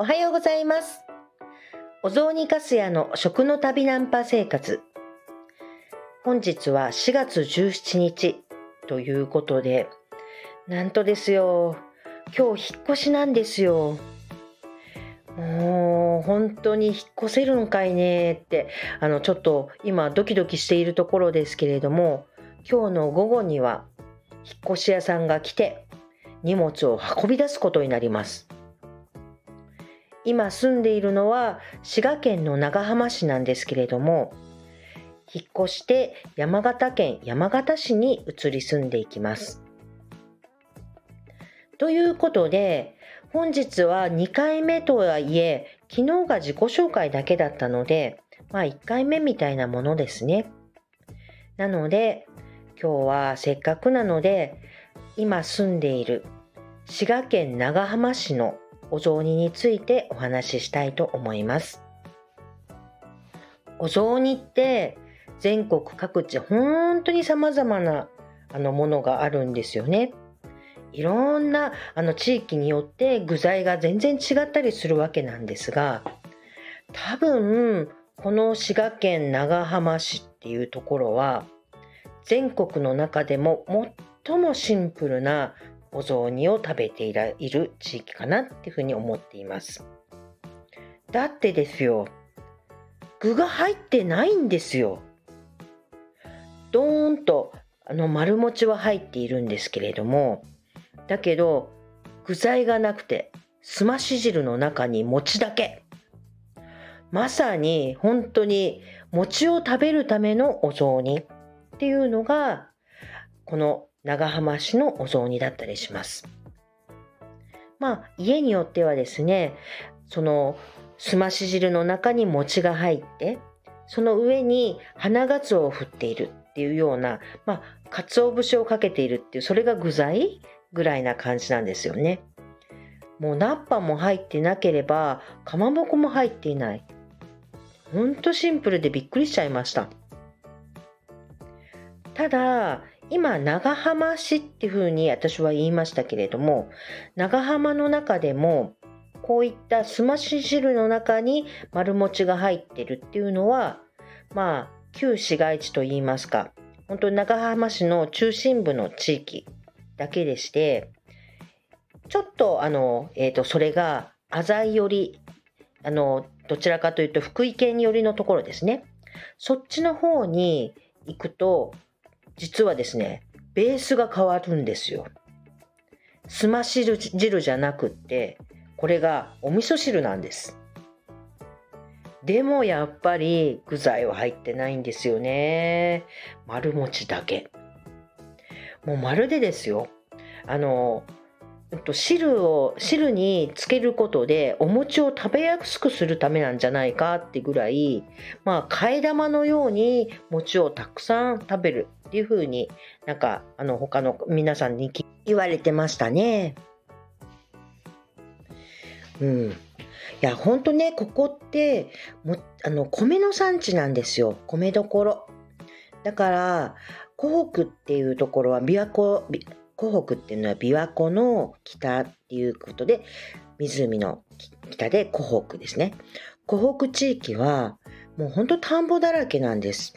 おはようございます。お雑煮かすやの食の旅ナンパ生活。本日は4月17日ということで、なんとですよ、今日引っ越しなんですよ。もう本当に引っ越せるんかいねって、あのちょっと今ドキドキしているところですけれども、今日の午後には引っ越し屋さんが来て荷物を運び出すことになります。今住んでいるのは滋賀県の長浜市なんですけれども、引っ越して山形県山形市に移り住んでいきます。ということで、本日は2回目とはいえ、昨日が自己紹介だけだったので、まあ1回目みたいなものですね。なので、今日はせっかくなので、今住んでいる滋賀県長浜市のお雑煮についてお話ししたいと思います。お雑煮って全国各地本当に様々なあのものがあるんですよね。いろんなあの地域によって具材が全然違ったりするわけなんですが、多分この滋賀県長浜市っていうところは全国の中でも最もシンプルなお雑煮を食べている地域かなっていうふうに思っています。だってですよ、具が入ってないんですよ。ドーンとあの丸餅は入っているんですけれども、だけど具材がなくてすまし汁の中に餅だけ。まさに本当に餅を食べるためのお雑煮っていうのがこの長浜市のお雑煮だったりします。まあ家によってはですねそのすまし汁の中に餅が入ってその上に花がつおを振っているっていうようなまあ鰹節をかけているっていうそれが具材ぐらいな感じなんですよね。もうナッパも入ってなければかまぼこも入っていない。ほんとシンプルでびっくりしちゃいました。ただ今長浜市っていうふうに私は言いましたけれども長浜の中でもこういったすまし汁の中に丸餅が入ってるっていうのはまあ旧市街地といいますか本当に長浜市の中心部の地域だけでしてちょっとあの、えー、とそれが浅井寄りあのどちらかというと福井県寄りのところですね。そっちの方に行くと実はですねベースが変わるんですよ。すまし汁じゃなくってこれがお味噌汁なんです。でもやっぱり具材は入ってないんですよね。丸餅だけ。もうまるでですよ。あの汁を汁につけることでお餅を食べやすくするためなんじゃないかってぐらいまあ替え玉のように餅をたくさん食べる。っていう風になんかあの他の皆さんに言われてましたね。うん。いや本当ねここってもあの米の産地なんですよ米どころ。だから湖北っていうところは琵琶湖湖北っていうのは琵琶湖の北っていうことで湖の北で湖北ですね湖北地域はもうほんと田んぼだらけなんです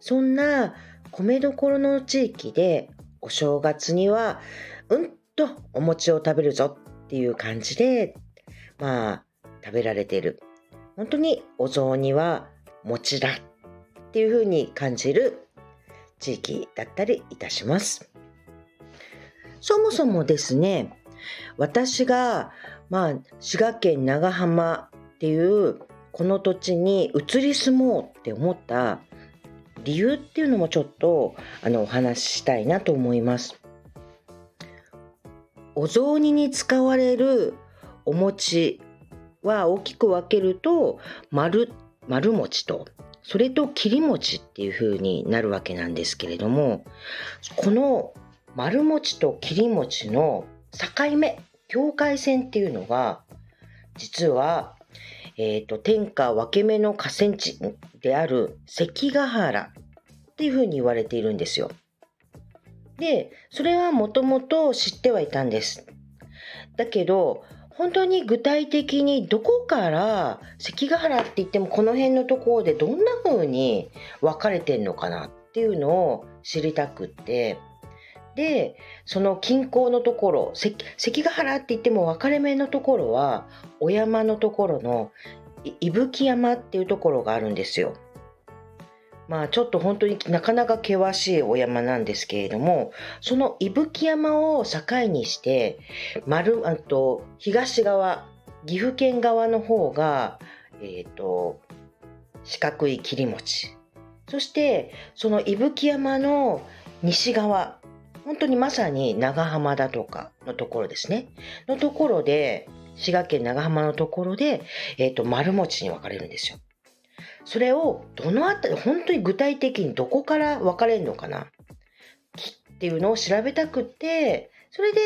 そんな米どころの地域でお正月にはうんとお餅を食べるぞっていう感じでまあ食べられている本当にお雑煮は餅だっていう風に感じる地域だったりいたします。そもそもですね、私が、まあ、滋賀県長浜っていうこの土地に移り住もうって思った理由っていうのもちょっとあのお話ししたいなと思います。お雑煮に使われるお餅は大きく分けると丸丸餅とそれと切り餅っていう風になるわけなんですけれどもこの丸餅と切り餅の境目境界線っていうのが実は、えーと、天下分け目の河川地である関ヶ原っていう風に言われているんですよ。でそれはもともと知ってはいたんです。だけど本当に具体的にどこから関ヶ原って言ってもこの辺のところでどんな風に分かれてんのかなっていうのを知りたくってでその近郊のところ関ヶ原って言っても分かれ目のところはお山のところの伊吹山っていうところがあるんですよ。まあちょっと本当になかなか険しいお山なんですけれども、その伊吹山を境にして、丸、あと東側、岐阜県側の方が、えっ、ー、と、四角い切り餅。そして、その伊吹山の西側、本当にまさに長浜だとかのところですね。のところで、滋賀県長浜のところで、えっ、ー、と、丸餅に分かれるんですよ。それをどのあたり、本当に具体的にどこから分かれるのかな？っていうのを調べたくって、それで、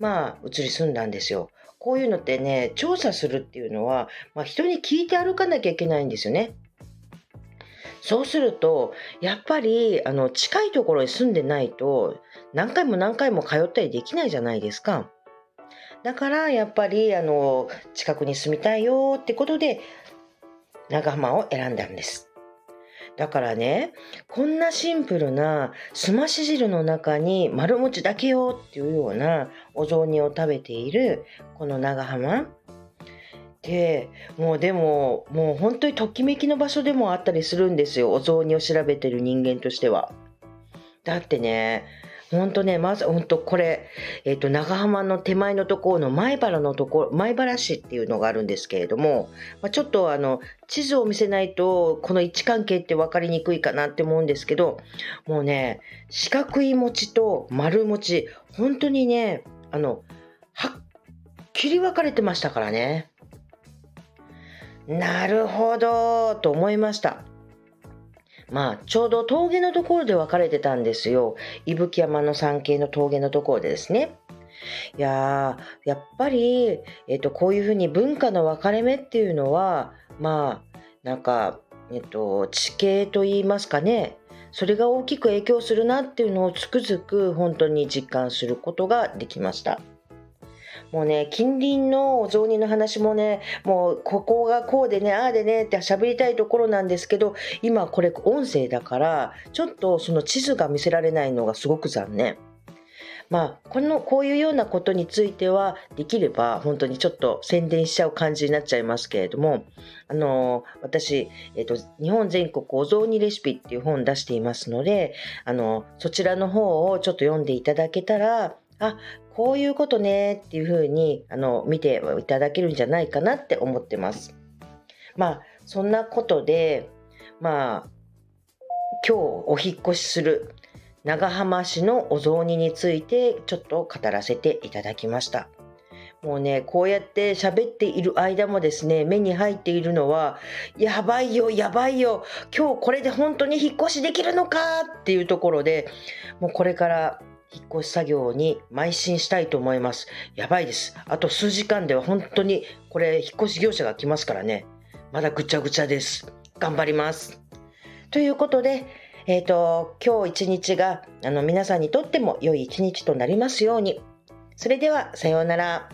まあ、移り住んだんですよ。こういうのってね、調査するっていうのは、まあ、人に聞いて歩かなきゃいけないんですよね。そうすると、やっぱり、あの、近いところに住んでないと、何回も何回も通ったりできないじゃないですか。だから、やっぱり、あの、近くに住みたいよってことで、長浜を選んだんです。だからね、こんなシンプルなすまし汁の中に丸餅だけよっていうようなお雑煮を食べているこの長浜でもうでももう本当にときめきの場所でもあったりするんですよお雑煮を調べてる人間としては。だってねほんとね、まず、ほんとこれ、えっ、ー、と、長浜の手前のところの前原のところ、前原市っていうのがあるんですけれども、まあ、ちょっとあの、地図を見せないと、この位置関係って分かりにくいかなって思うんですけど、もうね、四角い餅と丸餅、本当にね、あの、はっきり分かれてましたからね。なるほど、と思いました。まあ、ちょうど峠のところで分かれてたんですよ。伊吹山の山系の峠のところでですね。いやー、やっぱり、えっ、と、こういうふうに文化の分かれ目っていうのは、まあ、なんか、えっ、と、地形といいますかね、それが大きく影響するなっていうのをつくづく本当に実感することができました。もうね、近隣のお雑煮の話もね、もうここがこうでね、ああでねって喋りたいところなんですけど、今これ音声だから、ちょっとその地図が見せられないのがすごく残念。まあ、この、こういうようなことについては、できれば本当にちょっと宣伝しちゃう感じになっちゃいますけれども、あの、私、えっ、と、日本全国お雑煮レシピっていう本を出していますので、あの、そちらの方をちょっと読んでいただけたら、あ、こういうことねっていうふうにあの見ていただけるんじゃないかなって思ってます。まあそんなことでまあ今日お引越しする長浜市のお雑煮についてちょっと語らせていただきました。もうね、こうやって喋っている間もですね、目に入っているのは、やばいよ、やばいよ、今日これで本当に引っ越しできるのかっていうところで、もうこれから引っ越し作業に邁進したいと思います。やばいです。あと数時間では本当にこれ引っ越し業者が来ますからね。まだぐちゃぐちゃです。頑張ります。ということで、えっ、ー、と、今日一日があの皆さんにとっても良い一日となりますように。それでは、さようなら。